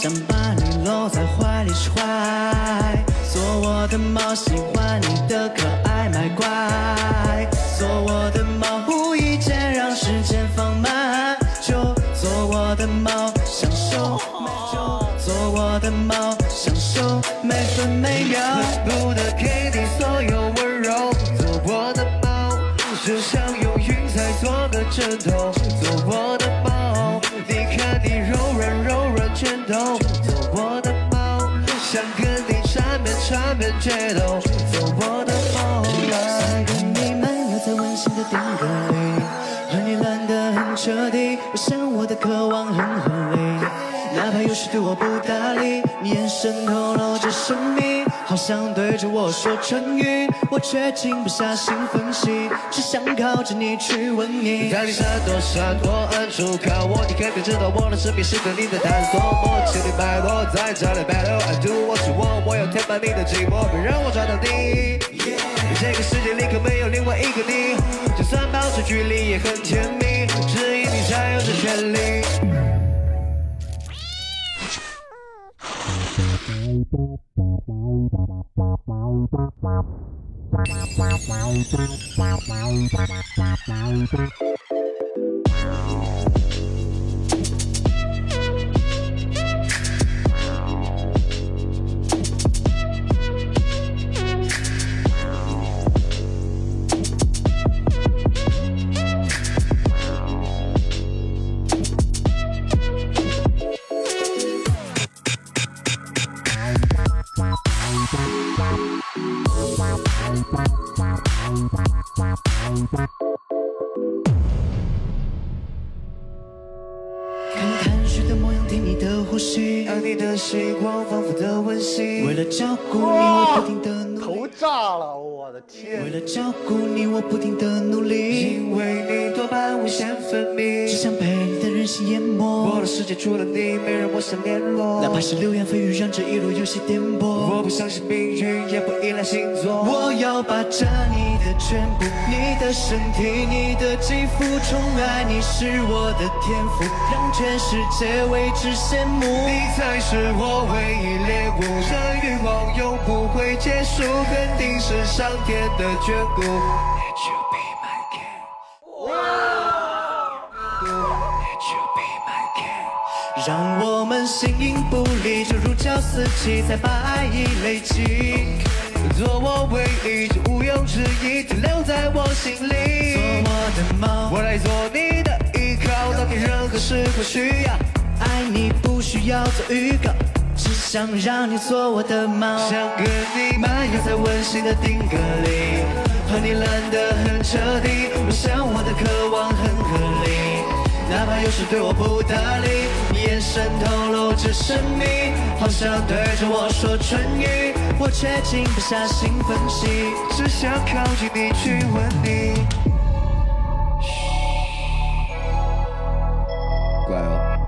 想把你搂在怀里释怀。做我的猫，喜欢你的可爱卖乖。做我的猫，无意间让时间放慢。就做我的猫，享受就做我的猫，享受每分每秒。不得给你所有温柔，做我的猫，就像用云彩做个枕头。街头。做我的猫来。跟你漫游在温馨的定格里，和你懒得很彻底，我想我的渴望很合理。哪怕有时对我不搭理，你眼神透露着神秘，好像对着我说成语，我却静不下心分析，只想靠着你去吻你。当你闪躲闪躲，暗处靠我，你肯定知道我的身边是对你的探索。默契里脉络，在这里 battle I do 我是我，我要填满你的寂寞，别让我抓到你。这个世界里可没有另外一个你，就算保持距离也很甜蜜，只因你才有这权利。Bye. 看看水的模样，听你的呼吸，爱你的星光仿佛的温馨。为了照顾你，我不停的努头力。炸了，我的天！为了照顾你，我不停的努力，你的任性淹没。我的世界除了你，没人我想联络。哪怕是流言蜚语，让这一路有些颠簸我。不相信命运，也不依赖星座。我要霸占你的全部，你的身体，你的肌肤，宠爱你是我的天赋，让全世界为之羡慕。你才是我唯一猎物，这欲望永不会结束，肯定是上天的眷顾。让我们形影不离，就如胶似漆，再把爱意累积。做我唯一，就毋庸置疑，停留在我心里做。我的猫，我来做你的依靠，当你任何时候需要。爱你不需要做预告，只想让你做我的猫。想跟你漫游在温馨的定格里，和你懒得很彻底。我想我的渴望很合理，哪怕有时对我不搭理，你眼神透露着神秘，好像对着我说唇语，我却静不下心分析。只想靠近你去吻你。乖哦。